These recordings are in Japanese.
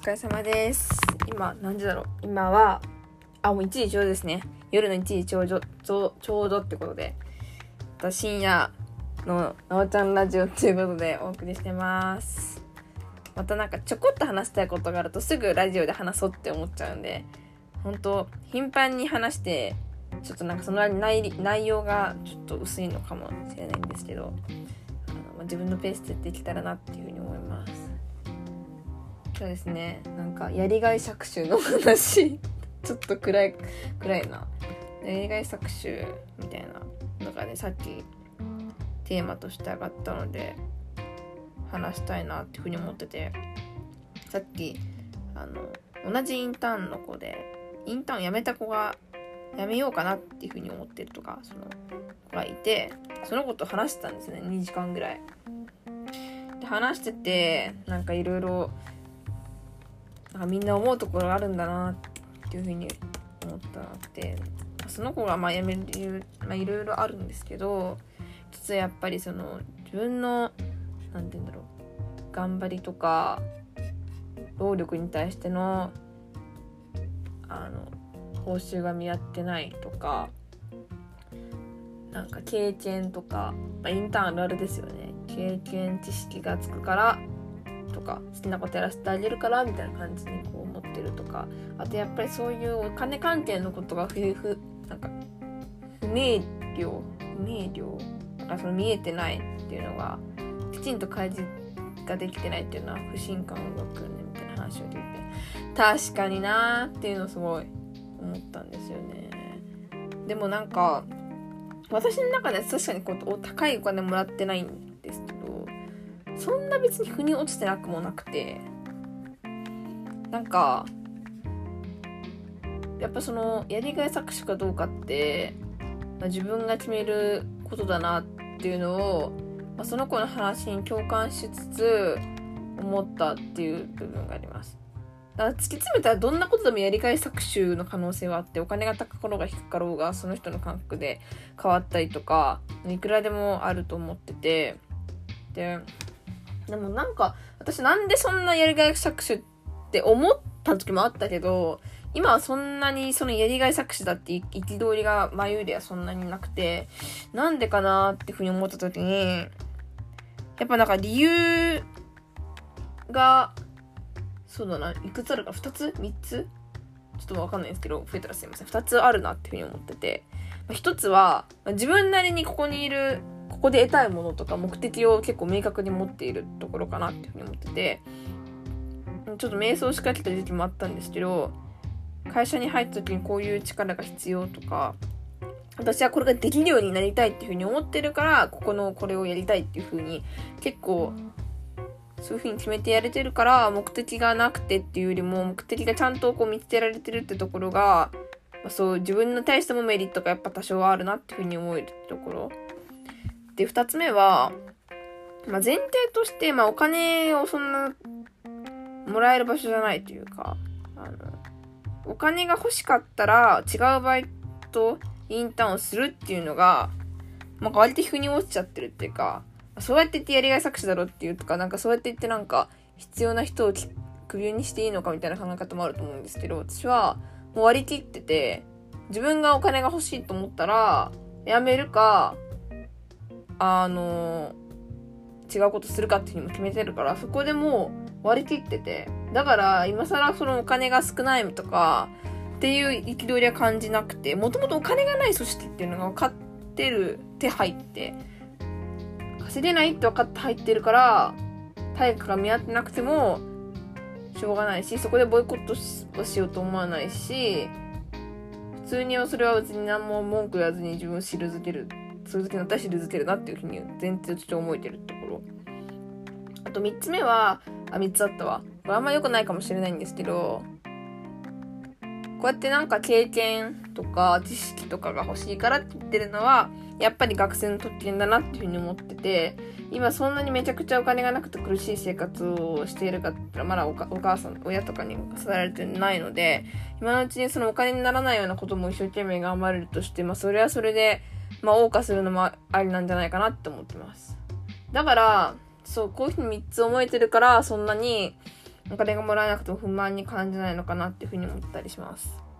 疲れ様です。今、何時だろう？今は、あ、もう1時ちょうどですね。夜の1時ちょうど、ちょうちょうどってことで、深夜のなおちゃんラジオっていうことでお送りしてます。またなんかちょこっと話したいことがあるとすぐラジオで話そうって思っちゃうんで、本当頻繁に話して、ちょっとなんかその内内容がちょっと薄いのかもしれないんですけど、あのま自分のペースでやっていけたらなっていうふうに思います。そうですね。なんかやりがい搾取の話。ちょっと暗い暗いな。やりがい搾取みたいなのがねさっきテーマとして上がったので話したいなっていうふうに思ってて。さっきあの同じインターンの子でインターン辞めた子が辞めようかなっていうふうに思ってるとかその子がいてその子と話してたんですね。2時間ぐらい。で話しててなんかいろいろなんかみんな思うところあるんだなっていうふうに思ったなってその子がまあ辞める理由まあいろいろあるんですけど一つはやっぱりその自分のなんて言うんだろう頑張りとか労力に対してのあの報酬が見合ってないとかなんか経験とか、まあ、インターンあるあるですよね。経験知識がつくからとか好きなことやらせてあげるからみたいな感じにこう思ってるとかあとやっぱりそういうお金関係のことがふふなんか不明瞭不明瞭だかその見えてないっていうのがきちんと開示ができてないっていうのは不信感を湧くねみたいな話を聞いて確かになーっていうのすごい思ったんですよね。でもなんか私の中では確かにこう高いお金もらってないんでそんな別に腑に落ちてなくもなくてなんかやっぱそのやりがい搾取かどうかって、まあ、自分が決めることだなっていうのを、まあ、その子の話に共感しつつ思ったっていう部分があります。だから突き詰めたらどんなことでもやりがい搾取の可能性はあってお金が高かろうが低かろうがその人の感覚で変わったりとかいくらでもあると思っててででもなんか私なんでそんなやりがい搾取って思った時もあったけど今はそんなにそのやりがい搾取だって憤りが前よりはそんなになくてなんでかなっていうふうに思った時にやっぱなんか理由がそうだないくつあるか？2つ ?3 つ？ちょっとわかんないんですけど増えたらすいません。2つあるなっていうふうに思ってて。1つは自分なりにここにいるここで得たいものとか目的を結構明確に持っているところかなっていうふうに思っててちょっと瞑想しかけた時期もあったんですけど会社に入った時にこういう力が必要とか私はこれができるようになりたいっていうふうに思ってるからここのこれをやりたいっていうふうに結構そういうふうに決めてやれてるから目的がなくてっていうよりも目的がちゃんとこう見つけられてるってところが、まあ、そう自分に対してもメリットがやっぱ多少あるなっていうふうに思えるってところ。で2つ目は、まあ、前提として、まあ、お金をそんなもらえる場所じゃないというかあのお金が欲しかったら違うバイトインターンをするっていうのが、まあ、割と腑に落ちちゃってるっていうかそうやって言ってやりがい搾取だろっていうとかなんかそうやって言ってなんか必要な人を首にしていいのかみたいな考え方もあると思うんですけど私はもう割り切ってて自分がお金が欲しいと思ったら辞めるかあの違うことするかっていうのも決めてるからそこでもう割り切っててだから今更そのお金が少ないとかっていう憤りは感じなくてもともとお金がない組織っていうのが分かってるって入って稼げないって分かって入ってるから対価が見合ってなくてもしょうがないしそこでボイコットをしようと思わないし普通にそれは別に何も文句言わずに自分を退けるそういう時に私退けるなっていうふうに前提として思えてるところ。あと3つ目はあ3つあったわ。これあんま良くないかもしれないんですけどこうやってなんか経験とか知識とかが欲しいからって言ってるのはやっぱり学生の特権だなっていうふうに思ってて今そんなにめちゃくちゃお金がなくて苦しい生活をしているかって言ったらまだお母さん親とかにさられてないので今のうちにそのお金にならないようなことも一生懸命頑張れるとしてまあそれはそれでまあ謳歌するのもありなんじゃないかなって思ってます。だからそうこういうふうに3つ思えてるからそんなにお金がもらえなくても不満に感じないのかなっていうふうに思ったりします。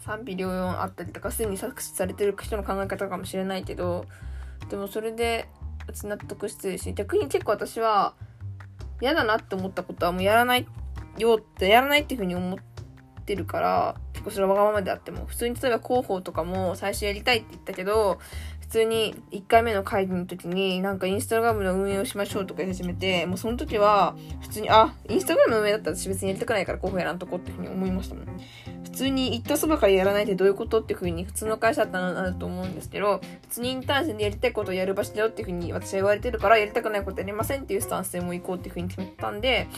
賛否両論あったりとかすでに搾取されてる人の考え方かもしれないけどでもそれで納得してるし逆に結構私は嫌だなって思ったことはもうやらないよってやらないっていうふうに思ってるから結構それはわがままであっても普通に例えば広報とかも最初やりたいって言ったけど通に1回目の会議の時になんかインスタグラムの運営をしましょうとか言い始めてもうその時は普通にあインスタグラムの運営だったら私別にやりたくないから広報やらんとこっていうふうに思いましたもん。普通に言ったそばからやらないってどういうことっていうふうに普通の会社だったらなると思うんですけど普通にインターン生でやりたいことをやる場所だよっていうふうに私は言われてるからやりたくないことやりませんっていうスタンスでも行こうっていうふうに決めたんで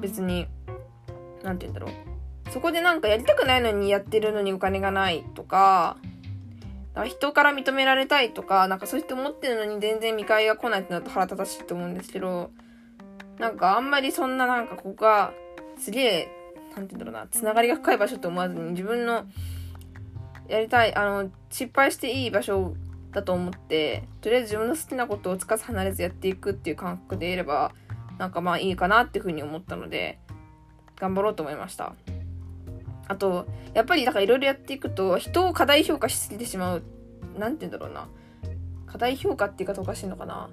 別に何て言うんだろう。そこでなんかやりたくないのにやってるのにお金がないとかか人から認められたいとか、なんかそうやって思ってるのに全然見返りが来ないってなると腹立たしいと思うんですけど、なんかあんまりそんななんかここがすげえ、なんて言うんだろうな、つながりが深い場所と思わずに自分のやりたい、あの、失敗していい場所だと思って、とりあえず自分の好きなことをつかず離れずやっていくっていう感覚でいれば、なんかまあいいかなっていうふうに思ったので、頑張ろうと思いました。あと、やっぱりだからいろいろやっていくと、人を過大評価しすぎてしまう。なんて言うんだろうな。過大評価って言い方おかしいのかな。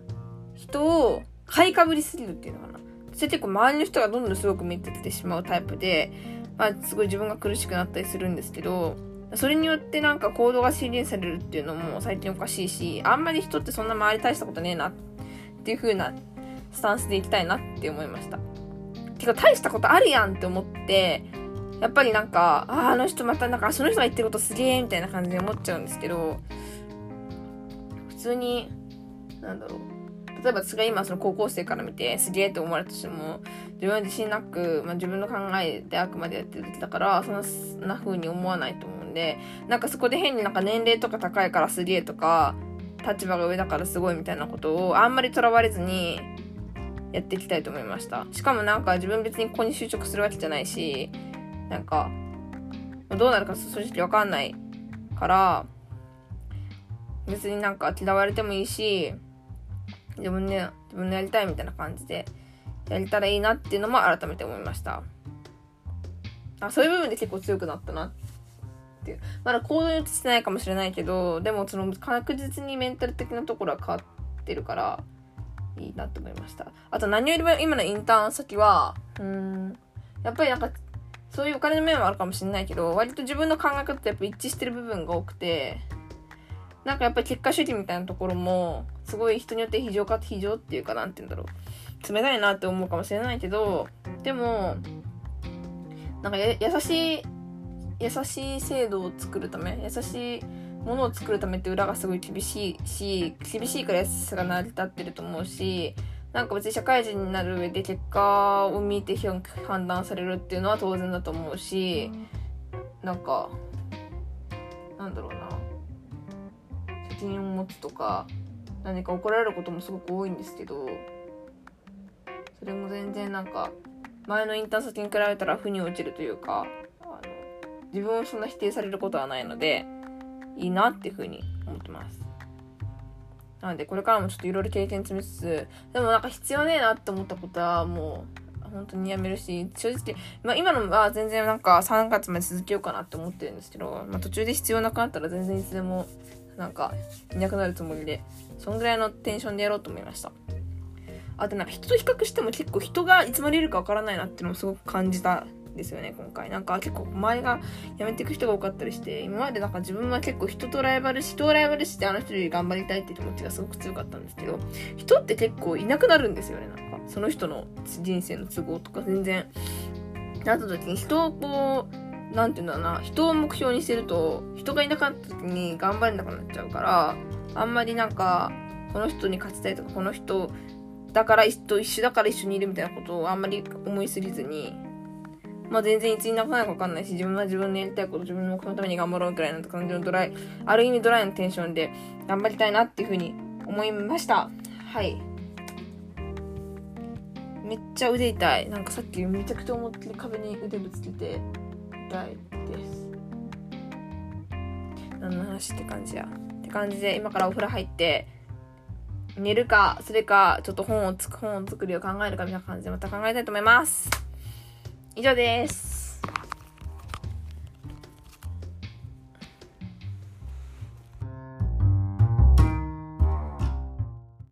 人を買いかぶりすぎるっていうのかな。それ結構周りの人がどんどんすごく見てきてしまうタイプで、まあすごい自分が苦しくなったりするんですけど、それによってなんか行動が制限されるっていうのも最近おかしいし、あんまり人ってそんな周り大したことねえなっていう風なスタンスでいきたいなって思いました。てか大したことあるやんって思って、やっぱりなんか、ああ、の人またなんか、その人が言ってることすげえみたいな感じで思っちゃうんですけど、普通に、なんだろう。例えば私が今その高校生から見てすげえって思われたとしても、自分は自信なく、まあ、自分の考えであくまでやってる時だから、そんな風に思わないと思うんで、なんかそこで変になんか年齢とか高いからすげえとか、立場が上だからすごいみたいなことをあんまりとらわれずにやっていきたいと思いました。しかもなんか自分別にここに就職するわけじゃないし、なんか、どうなるか正直わかんないから、別になんか嫌われてもいいし、自分で、自分でやりたいみたいな感じで、やれたらいいなっていうのも改めて思いました。あ、そういう部分で結構強くなったなっていう。まだ行動に移してないかもしれないけど、でもその確実にメンタル的なところは変わってるから、いいなって思いました。あと何よりも今のインターン先は、うん、やっぱりなんかそういうお金の面はあるかもしれないけど、割と自分の考え方とやっぱ一致してる部分が多くて、なんかやっぱり結果主義みたいなところも、すごい人によって非常か、非常っていうか、なんて言うんだろう。冷たいなって思うかもしれないけど、でも、なんか優しい、優しい制度を作るため、優しいものを作るためって裏がすごい厳しいし、厳しいから優しさが成り立ってると思うし、なんか別に社会人になる上で結果を見て判断されるっていうのは当然だと思うし、なんか、なんだろうな。責任を持つとか、何か怒られることもすごく多いんですけど、それも全然なんか、前のインターン先に比べたら負に落ちるというか、あの自分をそんな否定されることはないので、いいなっていうふうに思ってます。なので、これからもちょっといろいろ経験積みつつ、でもなんか必要ねえなって思ったことはもう、本当にやめるし、正直、まあ今のは全然なんか3月まで続けようかなって思ってるんですけど、まあ途中で必要なくなったら全然いつでもなんかいなくなるつもりで、そんぐらいのテンションでやろうと思いました。あとなんか人と比較しても結構人がいつまでいるかわからないなっていうのもすごく感じたですよね、今回。なんか結構前が辞めていく人が多かったりして、今までなんか自分は結構人とライバル、人をライバルしてあの人より頑張りたいっていう気持ちがすごく強かったんですけど、人って結構いなくなるんですよね、なんか。その人の人生の都合とか全然。なった時に人をこう、なんていうんだろうな、人を目標にしてると、人がいなかった時に頑張れなくなっちゃうから、あんまりなんか、この人に勝ちたいとか、この人だから一緒だから一緒にいるみたいなことをあんまり思いすぎずに、まあ全然いつになかないかわかんないし、自分は自分のやりたいこと、自分の目標のために頑張ろうくらいの感じのドライ、ある意味ドライのテンションで頑張りたいなっていうふうに思いました。はい。めっちゃ腕痛い。なんかさっきめちゃくちゃ思ってる壁に腕ぶつけて痛いです。何の話って感じや。って感じで今からお風呂入って、寝るか、それか、ちょっと本をつく、本を作りを考えるかみたいな感じでまた考えたいと思います。以上です。